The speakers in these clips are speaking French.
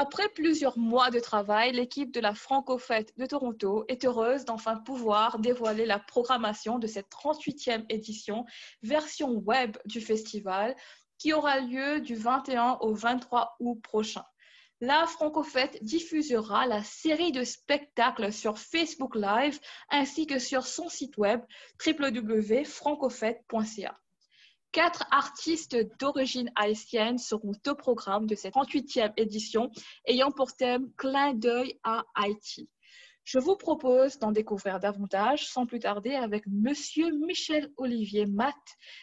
Après plusieurs mois de travail, l'équipe de la Franco-Fête de Toronto est heureuse d'enfin pouvoir dévoiler la programmation de cette 38e édition, version web du festival, qui aura lieu du 21 au 23 août prochain. La Franco-Fête diffusera la série de spectacles sur Facebook Live ainsi que sur son site web www.francofête.ca. Quatre artistes d'origine haïtienne seront au programme de cette 38e édition ayant pour thème Clin d'œil à Haïti. Je vous propose d'en découvrir davantage sans plus tarder avec Monsieur Michel Olivier Matt,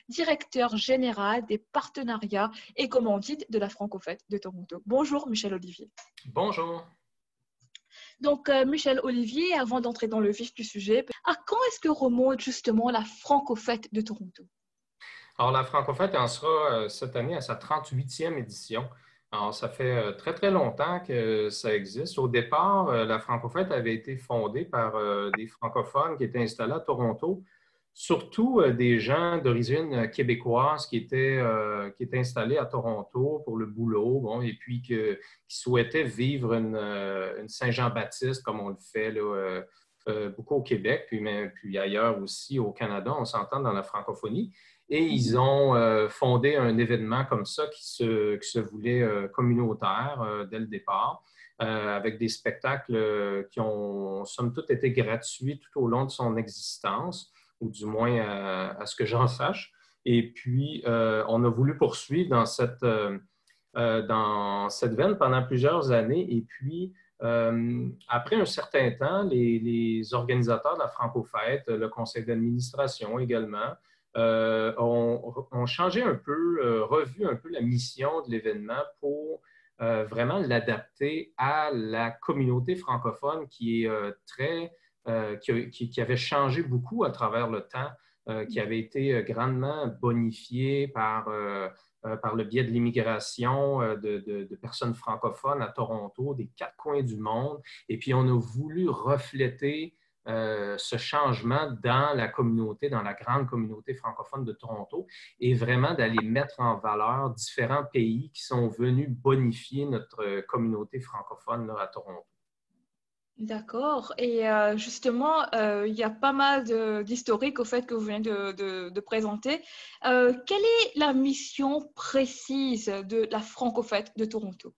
directeur général des partenariats et commandites de la Francofête de Toronto. Bonjour Michel Olivier. Bonjour. Donc, euh, Michel Olivier, avant d'entrer dans le vif du sujet, à quand est-ce que remonte justement la Francofête de Toronto? Alors, la Francofête en sera euh, cette année à sa 38e édition. Alors, ça fait euh, très, très longtemps que ça existe. Au départ, euh, la Francofête avait été fondée par des francophones qui étaient installés à Toronto, surtout des gens d'origine québécoise qui étaient, installés à Toronto pour le boulot, et puis qui souhaitaient vivre une, Saint-Jean-Baptiste comme on le fait beaucoup au Québec, mais, puis ailleurs aussi au Canada, on s'entend dans la francophonie. Et ils ont euh, fondé un événement comme ça qui se, qui se voulait euh, communautaire euh, dès le départ, avec des spectacles qui ont, somme toute, été gratuits tout au long de son existence, ou du moins à ce que j'en sache. Et puis, on a voulu poursuivre dans cette, dans cette veine pendant plusieurs années. Et puis, après un certain temps, les, les organisateurs de la Franco-Fête, le conseil d'administration également, euh, ont, changé un peu, euh, revu un peu la mission de l'événement pour euh, vraiment l'adapter à la communauté francophone qui est très, qui, avait changé beaucoup à travers le temps, qui avait été grandement bonifiée par, par le biais de l'immigration de, personnes francophones à Toronto, des quatre coins du monde. Et puis, on a voulu refléter euh, ce changement dans la communauté, dans la grande communauté francophone de Toronto, et vraiment d'aller mettre en valeur différents pays qui sont venus bonifier notre communauté francophone à Toronto. D'accord. Et euh, justement, euh, il y a pas mal d'historiques au fait que vous venez de, de présenter. quelle est la mission précise de la Francofête de Toronto?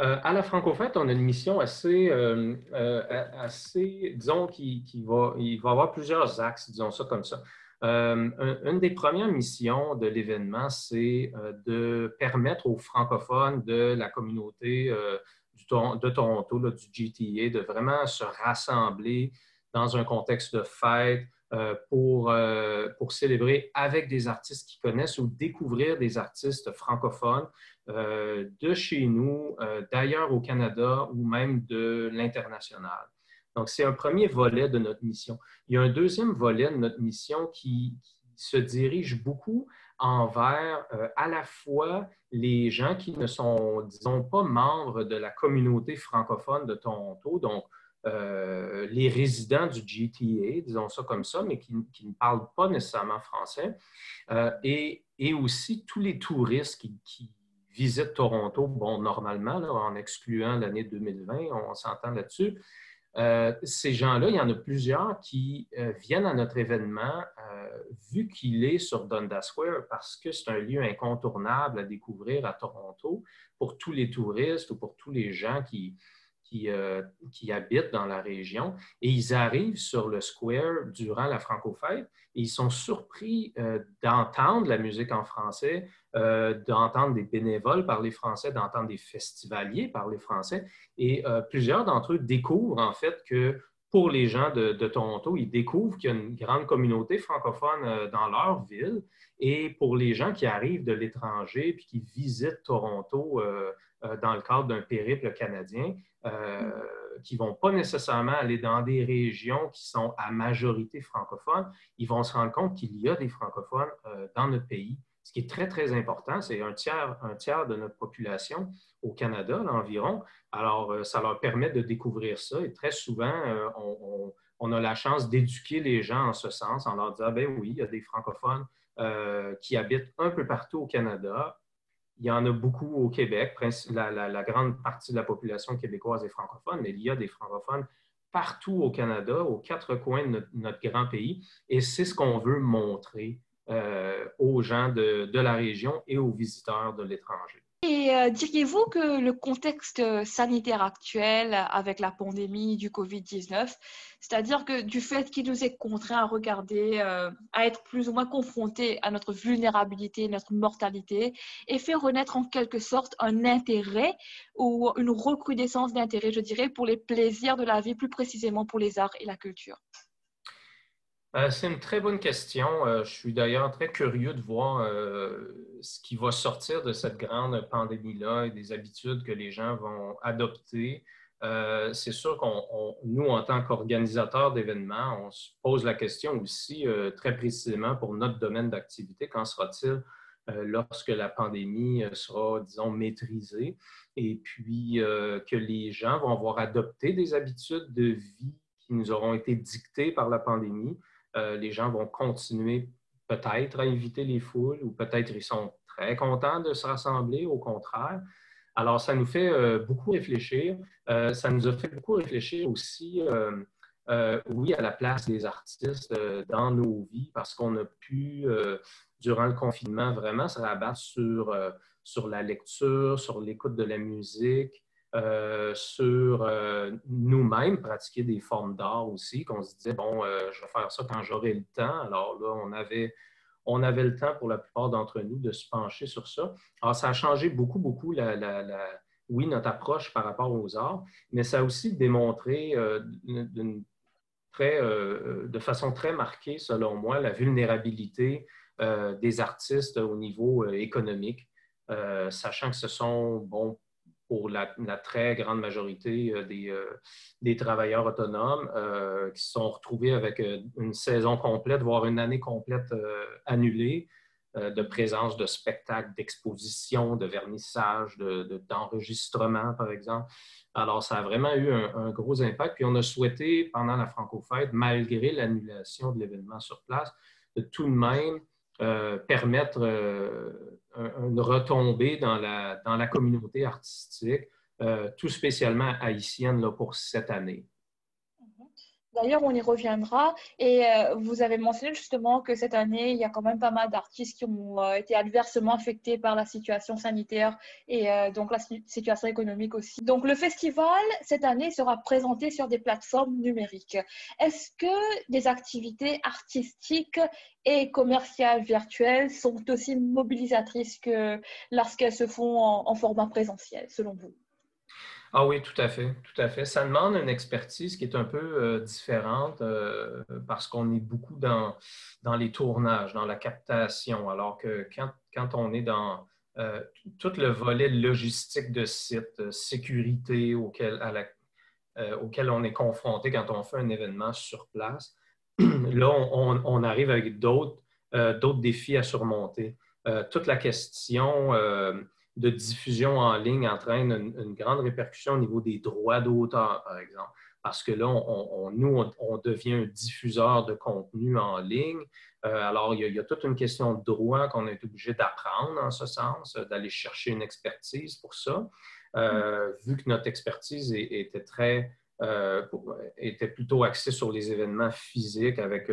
Euh, à la Francofête, on a une mission assez, euh, euh, assez disons, qui, va, il va avoir plusieurs axes, disons ça comme ça. une des premières missions de l'événement, c'est de permettre aux francophones de la communauté de Toronto, du GTA, de vraiment se rassembler dans un contexte de fête, pour, célébrer avec des artistes qui connaissent ou découvrir des artistes francophones euh, de chez nous, euh, d'ailleurs au Canada ou même de l'international. Donc, c'est un premier volet de notre mission. Il y a un deuxième volet de notre mission qui, se dirige beaucoup envers euh, à la fois les gens qui ne sont, disons, pas membres de la communauté francophone de Toronto, donc les résidents du GTA, disons ça comme ça, mais qui, ne parlent pas nécessairement français, et, et, aussi tous les touristes qui, visite Toronto, bon, normalement, en excluant l'année 2020, on, s'entend là-dessus. Euh, ces gens-là, il y en a plusieurs qui euh, viennent à notre événement euh, vu qu'il est sur Dundas Square parce que c'est un lieu incontournable à découvrir à Toronto pour tous les touristes ou pour tous les gens qui, euh, qui, habitent dans la région et ils arrivent sur le square durant la Franco-Fête et ils sont surpris euh, d'entendre la musique en français, euh, d'entendre des bénévoles parler français, d'entendre des festivaliers parler français. Et plusieurs d'entre eux découvrent en fait que pour les gens de, Toronto, ils découvrent qu'il y a une grande communauté francophone dans leur ville. Et pour les gens qui arrivent de l'étranger puis qui visitent Toronto dans le cadre d'un périple canadien, euh, qui ne vont pas nécessairement aller dans des régions qui sont à majorité francophone, ils vont se rendre compte qu'il y a des francophones euh, dans notre pays, ce qui est très, très important. C'est un tiers, un tiers de notre population au Canada, environ. Alors, euh, ça leur permet de découvrir ça et très souvent, on, on, a la chance d'éduquer les gens en ce sens, en leur disant, ben oui, il y a des francophones qui habitent un peu partout au Canada, il y en a beaucoup au Québec. La, grande partie de la population québécoise est francophone, mais il y a des francophones partout au Canada, aux quatre coins de notre, grand pays. Et c'est ce qu'on veut montrer euh, aux gens de, la région et aux visiteurs de l'étranger. Et euh, diriez-vous que le contexte sanitaire actuel avec la pandémie du Covid-19, c'est-à-dire que du fait qu'il nous est contraint à regarder, euh, à être plus ou moins confrontés à notre vulnérabilité, notre mortalité, et fait renaître en quelque sorte un intérêt ou une recrudescence d'intérêt, je dirais, pour les plaisirs de la vie, plus précisément pour les arts et la culture? Euh, c'est une très bonne question. Euh, je suis d'ailleurs très curieux de voir euh, ce qui va sortir de cette grande pandémie-là et des habitudes que les gens vont adopter. c'est sûr qu'on, nous, en tant qu'organisateurs d'événements, on se pose la question aussi très précisément pour notre domaine d'activité, qu'en sera-t-il lorsque la pandémie sera, disons, maîtrisée? Et puis que les gens vont avoir adopté des habitudes de vie qui nous auront été dictées par la pandémie euh, les gens vont continuer peut-être à inviter les foules ou peut-être ils sont très contents de se rassembler, au contraire. Alors, ça nous fait euh, beaucoup réfléchir. Euh, ça nous a fait beaucoup réfléchir aussi, oui, à la place des artistes dans nos vies parce qu'on a pu, durant le confinement, vraiment se rabattre sur la lecture, sur l'écoute de la musique, euh, sur euh, nous-mêmes, pratiquer des formes d'art aussi, qu'on se disait, bon, euh, je vais faire ça quand j'aurai le temps. Alors là, on avait, on avait le temps pour la plupart d'entre nous de se pencher sur ça. Alors, ça a changé beaucoup, beaucoup, la, oui, notre approche par rapport aux arts, mais ça a aussi démontré très, de façon très marquée, selon moi, la vulnérabilité des artistes au niveau économique, sachant que ce sont, bon, pour la, très grande majorité euh, euh, des, travailleurs autonomes euh, qui se sont retrouvés avec une saison complète, voire une année complète annulée de présence de spectacles, d'expositions, de vernissage, d'enregistrement, par exemple. Alors, ça a vraiment eu un, gros impact. Puis, on a souhaité, pendant la Franco-Fête, malgré l'annulation de l'événement sur place, de tout de même permettre une retombée dans la, communauté artistique, euh, tout spécialement haïtienne pour cette année. D'ailleurs, on y reviendra. Et euh, vous avez mentionné justement que cette année, il y a quand même pas mal d'artistes qui ont euh, été adversement affectés par la situation sanitaire et euh, donc la situation économique aussi. Donc, le festival, cette année, sera présenté sur des plateformes numériques. Est-ce que des activités artistiques et commerciales virtuelles sont aussi mobilisatrices que lorsqu'elles se font en format présentiel, selon vous? Ah oui, tout à fait, tout à fait. Ça demande une expertise qui est un peu euh, différente euh, parce qu'on est beaucoup dans, les tournages, dans la captation, alors que quand, quand on est dans euh, tout le volet logistique de site, sécurité auquel, on est confronté quand on fait un événement sur place, là, on arrive avec d'autres défis à surmonter. toute la question de diffusion en ligne entraîne une, grande répercussion au niveau des droits d'auteur, par exemple. Parce que là, on, nous, on, devient un diffuseur de contenu en ligne. Euh, alors, il y, a, toute une question de droit qu'on est obligé d'apprendre en ce sens, d'aller chercher une expertise pour ça. Euh, vu que notre expertise était très euh, était plutôt axée sur les événements physiques avec,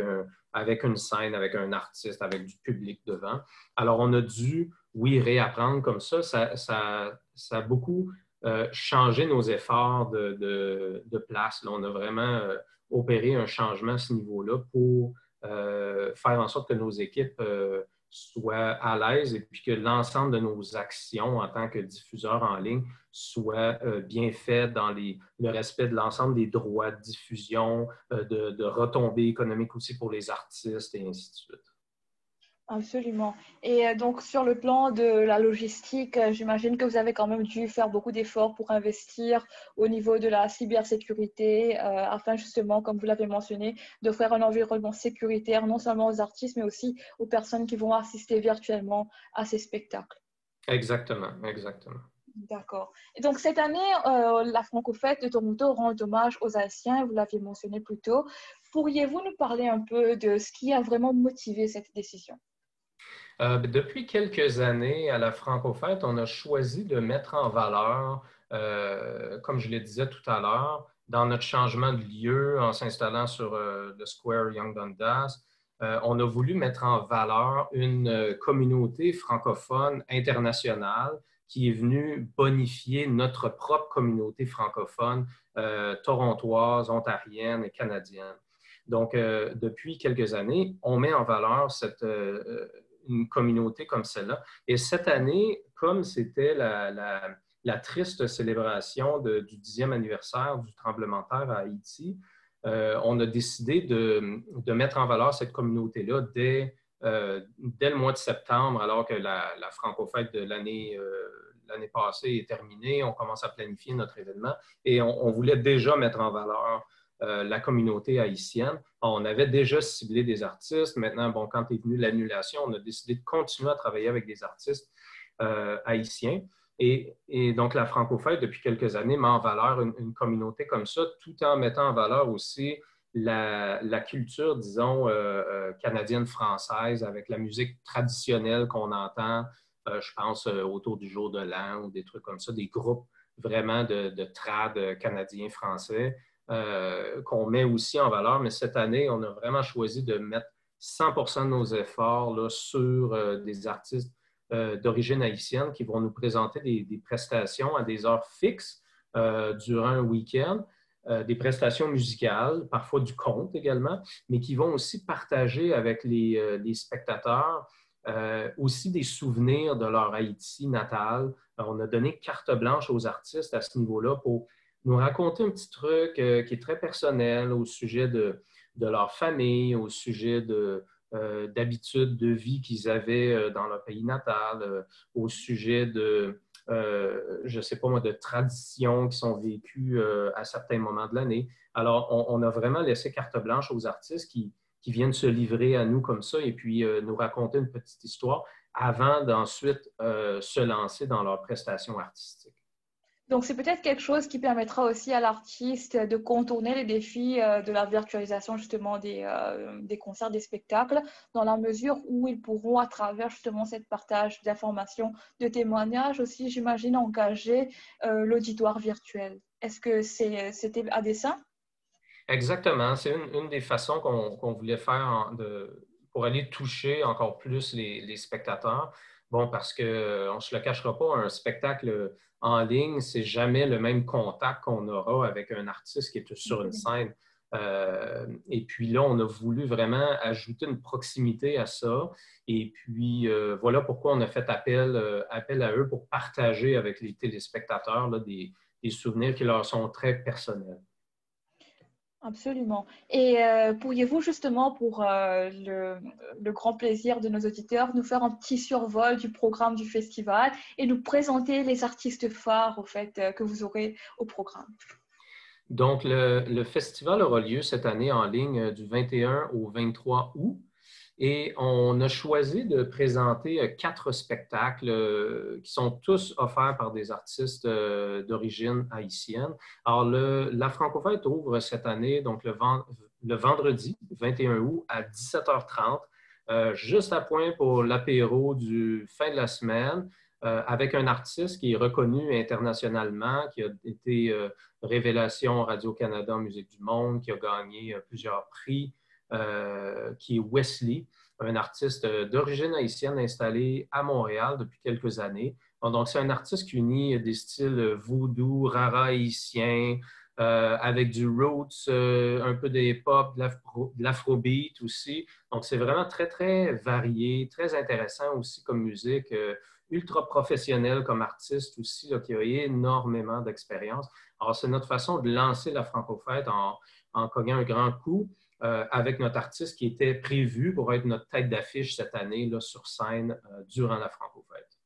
avec une scène, avec un artiste, avec du public devant. Alors, on a dû oui, réapprendre comme ça, ça, a beaucoup euh, changé nos efforts de, place. on a vraiment euh, opéré un changement à ce niveau-là pour euh, faire en sorte que nos équipes soient à l'aise et puis que l'ensemble de nos actions en tant que diffuseurs en ligne soient bien faites dans le respect de l'ensemble des droits de diffusion, de retombées économiques aussi pour les artistes et ainsi de suite. Absolument. Et euh, donc, sur le plan de la logistique, euh, j'imagine que vous avez quand même dû faire beaucoup d'efforts pour investir au niveau de la cybersécurité, euh, afin justement, comme vous l'avez mentionné, d'offrir un environnement sécuritaire non seulement aux artistes, mais aussi aux personnes qui vont assister virtuellement à ces spectacles. Exactement, exactement. D'accord. Et donc, cette année, la Franco-Fête de Toronto rend hommage aux Haïtiens, vous l'aviez mentionné plus tôt. Pourriez-vous nous parler un peu de ce qui a vraiment motivé cette décision? Euh, depuis quelques années, à la Francofête, on a choisi de mettre en valeur, euh, comme je le disais tout à l'heure, dans notre changement de lieu en s'installant sur euh, le Square Young Dundas, on a voulu mettre en valeur une communauté francophone internationale qui est venue bonifier notre propre communauté francophone torontoise, ontarienne et canadienne. Donc, depuis quelques années, on met en valeur cette une communauté comme celle-là. Et cette année, comme c'était la, triste célébration du dixième anniversaire du tremblement de terre à Haïti, euh, on a décidé de, mettre en valeur cette communauté-là dès, euh, dès, le mois de septembre, alors que la, la franco-fête de l'année euh, l'année passée est terminée. On commence à planifier notre événement et on voulait déjà mettre en valeur euh, la communauté haïtienne. On avait déjà ciblé des artistes. Maintenant, bon, quand est venue l'annulation, on a décidé de continuer à travailler avec des artistes euh, haïtiens. Et, donc, la Francofête, depuis quelques années, met en valeur une, communauté comme ça, tout en mettant en valeur aussi la, culture, disons, euh, canadienne-française, avec la musique traditionnelle qu'on entend, je pense, autour du jour de l'an ou des trucs comme ça, des groupes vraiment de, de trad canadiens-français. Euh, qu'on met aussi en valeur. Mais cette année, on a vraiment choisi de mettre 100 de nos efforts sur euh, des artistes euh, d'origine haïtienne qui vont nous présenter des, prestations à des heures fixes durant un week-end. des prestations musicales, parfois du conte également, mais qui vont aussi partager avec les, spectateurs aussi des souvenirs de leur Haïti natal. on a donné carte blanche aux artistes à ce niveau-là pour nous raconter un petit truc euh, qui est très personnel au sujet de, leur famille, au sujet euh, d'habitudes de vie qu'ils avaient euh, dans leur pays natal, au sujet de, je sais pas moi, de traditions qui sont vécues à certains moments de l'année. Alors, on, a vraiment laissé carte blanche aux artistes qui, qui, viennent se livrer à nous comme ça et puis nous raconter une petite histoire avant d'ensuite se lancer dans leur prestation artistique. Donc, c'est peut-être quelque chose qui permettra aussi à l'artiste de contourner les défis euh, de la virtualisation justement des, euh, des, concerts, des spectacles, dans la mesure où ils pourront, à travers justement cette partage d'informations, de témoignages aussi, j'imagine, engager euh, l'auditoire virtuel. Est-ce que c'était à dessein? Exactement. C'est une, des façons qu'on voulait faire de, pour aller toucher encore plus les spectateurs. Bon, parce qu'on ne se le cachera pas, un spectacle en ligne, c'est jamais le même contact qu'on aura avec un artiste qui est sur une scène. Euh, et puis là, on a voulu vraiment ajouter une proximité à ça. Et puis, euh, voilà pourquoi on a fait appel, euh, appel à eux pour partager avec les téléspectateurs des, souvenirs qui leur sont très personnels. Absolument. Et euh, pourriez-vous justement, pour euh, le, grand plaisir de nos auditeurs, nous faire un petit survol du programme du festival et nous présenter les artistes phares au fait, euh, que vous aurez au programme? Donc, le, le, festival aura lieu cette année en ligne du 21 au 23 août. Et on a choisi de présenter euh, quatre spectacles euh, qui sont tous offerts par des artistes euh, d'origine haïtienne. Alors, la Francofête ouvre cette année, donc le, vendredi 21 août à 17h30, juste à point pour l'apéro du fin de la semaine. avec un artiste qui est reconnu internationalement, qui a été révélation Radio-Canada Musique du Monde, qui a gagné plusieurs prix qui est Wesley, un artiste d'origine haïtienne installé à Montréal depuis quelques années. Donc, c'est un artiste qui unit des styles voodoo, rara haïtien, euh, avec du roots, euh, un peu des pop, de l'afrobeat aussi. Donc, c'est vraiment très, très varié, très intéressant aussi comme musique, ultra professionnel comme artiste aussi, qui a énormément d'expérience. Alors, c'est notre façon de lancer la Francofête en, en cognant un grand coup. Euh, avec notre artiste qui était prévu pour être notre tête d'affiche cette année là, sur scène euh, durant la Franco-Fête.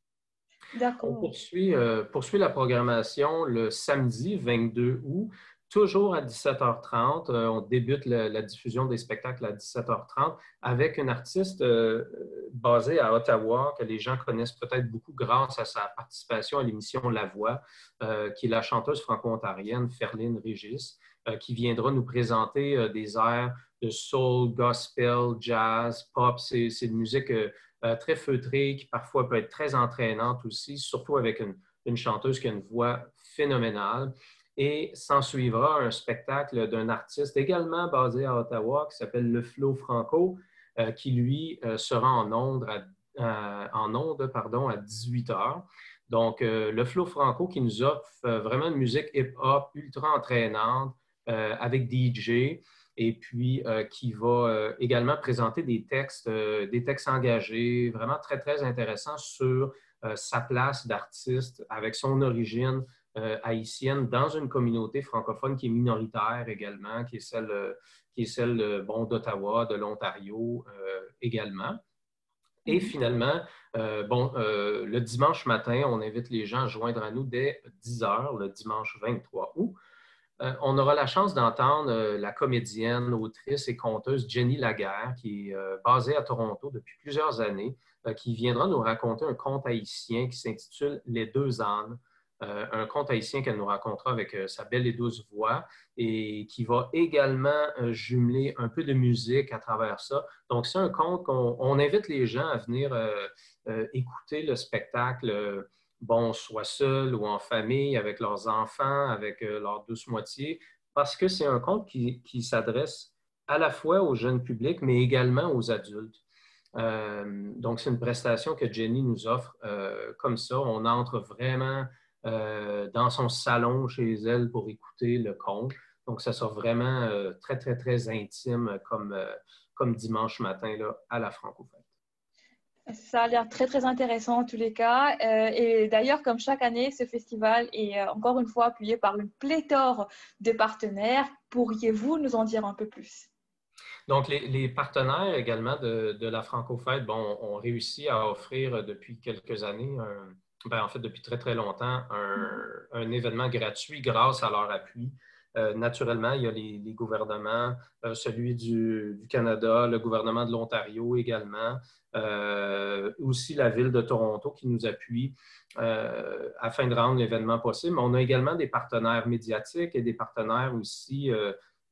D'accord. On poursuit, euh, poursuit, la programmation le samedi 22 août, toujours à 17h30. on débute la, diffusion des spectacles à 17h30 avec une artiste basée à Ottawa que les gens connaissent peut-être beaucoup grâce à sa participation à l'émission La Voix, qui est la chanteuse franco-ontarienne Ferline Régis. Euh, qui viendra nous présenter euh, des airs de soul, gospel, jazz, pop. C'est une musique très feutrée, qui parfois peut être très entraînante aussi, surtout avec une, chanteuse qui a une voix phénoménale. Et s'en suivra un spectacle d'un artiste également basé à Ottawa qui s'appelle Le Flo Franco, euh, qui lui euh, sera en onde à, onde, à 18 heures. Donc, euh, le Flo Franco qui nous offre vraiment une musique hip-hop ultra entraînante avec DJ et puis qui va également présenter des textes, des textes engagés, vraiment très, très intéressants sur sa place d'artiste avec son origine haïtienne dans une communauté francophone qui est minoritaire également, qui est celle qui est celle euh, bon, d'Ottawa, de l'Ontario euh, également. Et mhm. finalement, euh, bon, le dimanche matin, on invite les gens à joindre à nous dès 10 heures, le dimanche 23 août. On aura la chance d'entendre la comédienne, autrice et conteuse Jenny Laguerre, qui est basée à Toronto depuis plusieurs années, qui viendra nous raconter un conte haïtien qui s'intitule Les deux ânes. Euh, un conte haïtien qu'elle nous racontera avec euh, sa belle et douce voix et qui va également euh, jumeler un peu de musique à travers ça. Donc, c'est un conte qu'on invite les gens à venir écouter le spectacle, bon, soit seul ou en famille, avec leurs enfants, avec leur douce moitié, parce que c'est un conte qui, s'adresse à la fois au jeune public, mais également aux adultes. donc, c'est une prestation que Jenny nous offre comme ça. On entre vraiment euh, dans son salon chez elle pour écouter le conte. Donc, ça sera vraiment euh, très, très, très intime comme, euh, dimanche matin à la Francophone. Ça a l'air très, très intéressant en tous les cas. et d'ailleurs, comme chaque année, ce festival est encore une fois appuyé par une pléthore de partenaires. Pourriez-vous nous en dire un peu plus? Donc, les, partenaires également de, de la Francophète bon, ont réussi à offrir depuis quelques années un, ben, en fait, depuis très, très longtemps, un, événement gratuit grâce à leur appui. Euh, naturellement, il y a les, gouvernements, euh, celui du, Canada, le gouvernement de l'Ontario également, euh, aussi la ville de Toronto qui nous appuie afin de rendre l'événement possible. Mais on a également des partenaires médiatiques et des partenaires aussi,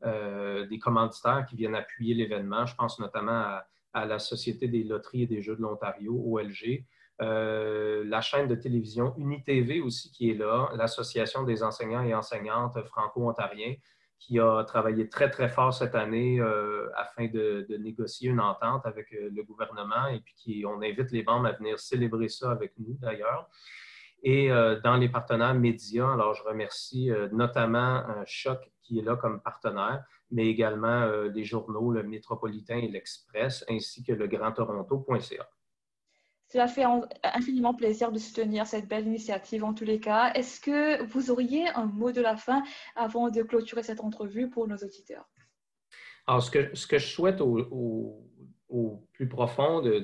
des commanditaires qui viennent appuyer l'événement. Je pense notamment à, à, la Société des loteries et des jeux de l'Ontario, OLG, euh, la chaîne de télévision UniTV aussi qui est là, l'Association des enseignants et enseignantes franco-ontariens qui a travaillé très, très fort cette année euh, afin de, négocier une entente avec euh, le gouvernement et puis qui, on invite les membres à venir célébrer ça avec nous d'ailleurs. Et dans les partenaires médias, alors je remercie notamment Choc qui est là comme partenaire, mais également les journaux, le Métropolitain et l'Express, ainsi que le Grand Toronto.ca. Cela fait infiniment plaisir de soutenir cette belle initiative en tous les cas. Est-ce que vous auriez un mot de la fin avant de clôturer cette entrevue pour nos auditeurs? Alors, ce que, ce que je souhaite au, plus profond de,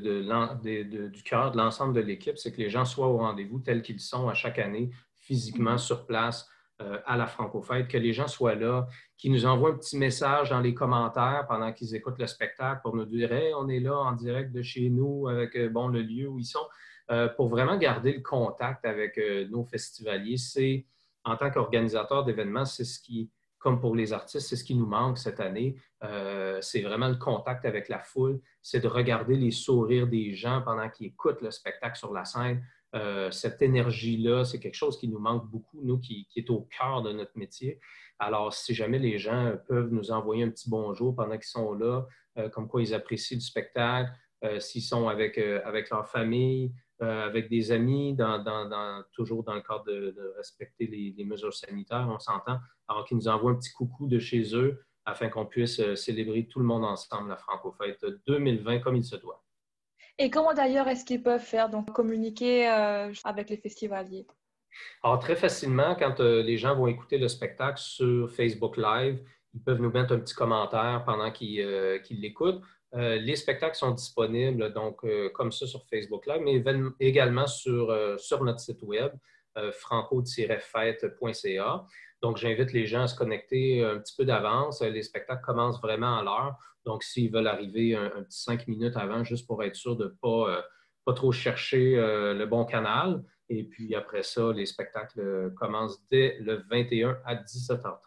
du cœur de l'ensemble de l'équipe, c'est que les gens soient au rendez-vous tels qu'ils sont à chaque année, physiquement mm-hmm. sur place, euh, à la Francofête, que les gens soient là, qu'ils nous envoient un petit message dans les commentaires pendant qu'ils écoutent le spectacle pour nous dire on est là en direct de chez nous avec euh, bon, le lieu où ils sont, euh, pour vraiment garder le contact avec nos festivaliers. C'est, en tant qu'organisateur d'événements, c'est ce qui, comme pour les artistes, c'est ce qui nous manque cette année. c'est vraiment le contact avec la foule, c'est de regarder les sourires des gens pendant qu'ils écoutent le spectacle sur la scène. Euh, cette énergie-là, c'est quelque chose qui nous manque beaucoup, nous, qui, est au cœur de notre métier. Alors, si jamais les gens peuvent nous envoyer un petit bonjour pendant qu'ils sont là, euh, comme quoi ils apprécient le spectacle, euh, s'ils sont avec, avec leur famille, avec des amis, toujours dans le cadre de, respecter les, mesures sanitaires, on s'entend, alors qu'ils nous envoient un petit coucou de chez eux afin qu'on puisse célébrer tout le monde ensemble la Franco-Fête 2020 comme il se doit. Et comment d'ailleurs est-ce qu'ils peuvent faire, donc communiquer euh, avec les festivaliers? Alors, très facilement, quand euh, les gens vont écouter le spectacle sur Facebook Live, ils peuvent nous mettre un petit commentaire pendant qu'ils euh, l'écoutent. les spectacles sont disponibles donc comme ça sur Facebook Live, mais également sur notre site web, franco-fête.ca. Donc, j'invite les gens à se connecter un petit peu d'avance. Les spectacles commencent vraiment à l'heure. Donc, s'ils veulent arriver un, petit cinq minutes avant, juste pour être sûr de ne pas, euh, pas trop chercher euh, le bon canal. Et puis après ça, les spectacles commencent dès le 21 à 17h30.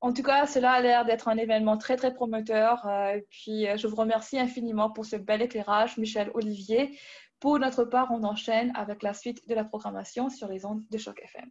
En tout cas, cela a l'air d'être un événement très, très prometteur. et puis, je vous remercie infiniment pour ce bel éclairage, Michel Olivier. Pour notre part, on enchaîne avec la suite de la programmation sur les ondes de Choc FM.